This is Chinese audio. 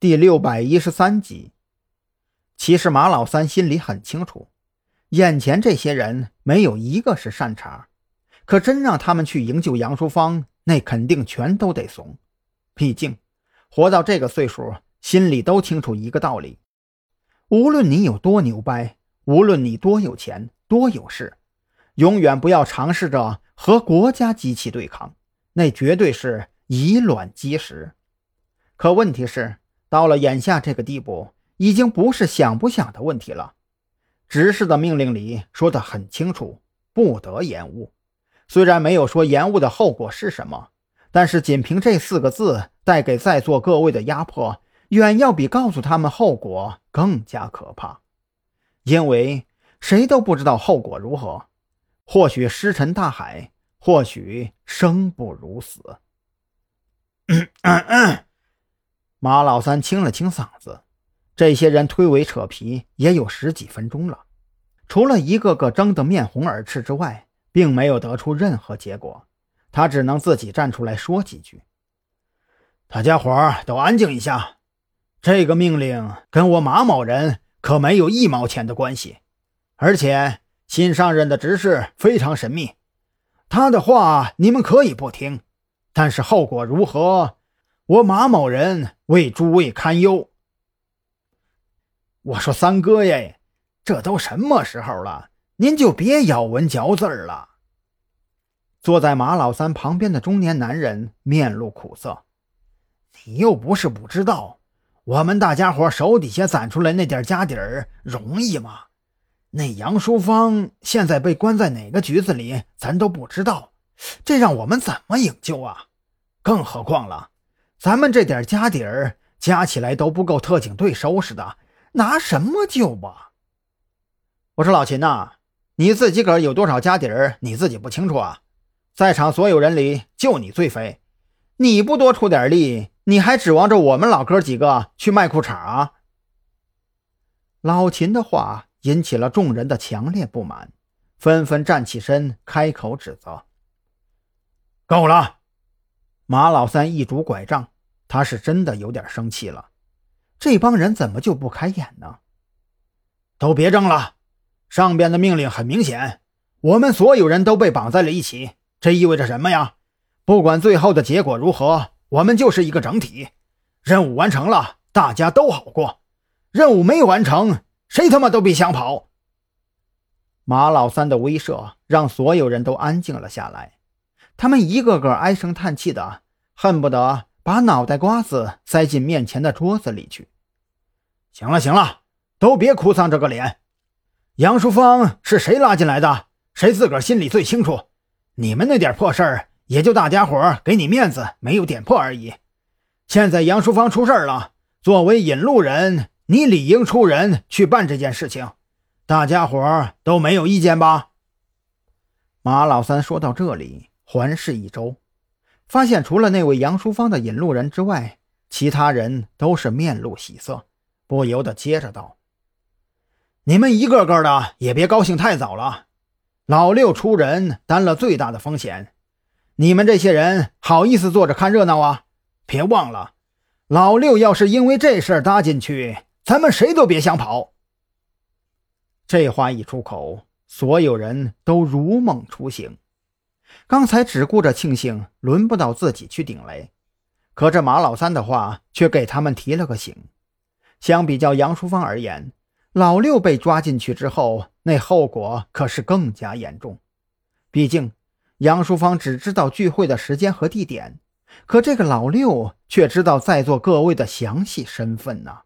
第六百一十三集。其实马老三心里很清楚，眼前这些人没有一个是善茬，可真让他们去营救杨淑芳，那肯定全都得怂。毕竟，活到这个岁数，心里都清楚一个道理：无论你有多牛掰，无论你多有钱、多有势，永远不要尝试着和国家机器对抗，那绝对是以卵击石。可问题是，到了眼下这个地步，已经不是想不想的问题了。执事的命令里说得很清楚，不得延误。虽然没有说延误的后果是什么，但是仅凭这四个字带给在座各位的压迫，远要比告诉他们后果更加可怕。因为谁都不知道后果如何，或许尸沉大海，或许生不如死。嗯 嗯嗯。马老三清了清嗓子，这些人推诿扯皮也有十几分钟了，除了一个个争得面红耳赤之外，并没有得出任何结果。他只能自己站出来说几句：“大家伙都安静一下，这个命令跟我马某人可没有一毛钱的关系，而且新上任的执事非常神秘，他的话你们可以不听，但是后果如何？”我马某人为诸位堪忧。我说三哥耶，这都什么时候了，您就别咬文嚼字了。坐在马老三旁边的中年男人面露苦涩，你又不是不知道，我们大家伙手底下攒出来那点家底儿容易吗？那杨淑芳现在被关在哪个局子里，咱都不知道，这让我们怎么营救啊？更何况了。咱们这点家底儿加起来都不够特警队收拾的，拿什么救啊？我说老秦呐，你自己个儿有多少家底儿，你自己不清楚啊？在场所有人里，就你最肥，你不多出点力，你还指望着我们老哥几个去卖裤衩啊？老秦的话引起了众人的强烈不满，纷纷站起身开口指责：“够了！”马老三一拄拐杖，他是真的有点生气了。这帮人怎么就不开眼呢？都别争了！上边的命令很明显，我们所有人都被绑在了一起。这意味着什么呀？不管最后的结果如何，我们就是一个整体。任务完成了，大家都好过；任务没完成，谁他妈都别想跑！马老三的威慑让所有人都安静了下来。他们一个个唉声叹气的，恨不得把脑袋瓜子塞进面前的桌子里去。行了行了，都别哭丧着个脸。杨淑芳是谁拉进来的？谁自个儿心里最清楚。你们那点破事儿，也就大家伙给你面子没有点破而已。现在杨淑芳出事了，作为引路人，你理应出人去办这件事情。大家伙都没有意见吧？马老三说到这里。环视一周，发现除了那位杨淑芳的引路人之外，其他人都是面露喜色，不由得接着道：“你们一个个的也别高兴太早了。老六出人担了最大的风险，你们这些人好意思坐着看热闹啊？别忘了，老六要是因为这事搭进去，咱们谁都别想跑。”这话一出口，所有人都如梦初醒。刚才只顾着庆幸轮不到自己去顶雷，可这马老三的话却给他们提了个醒。相比较杨淑芳而言，老六被抓进去之后，那后果可是更加严重。毕竟杨淑芳只知道聚会的时间和地点，可这个老六却知道在座各位的详细身份呢。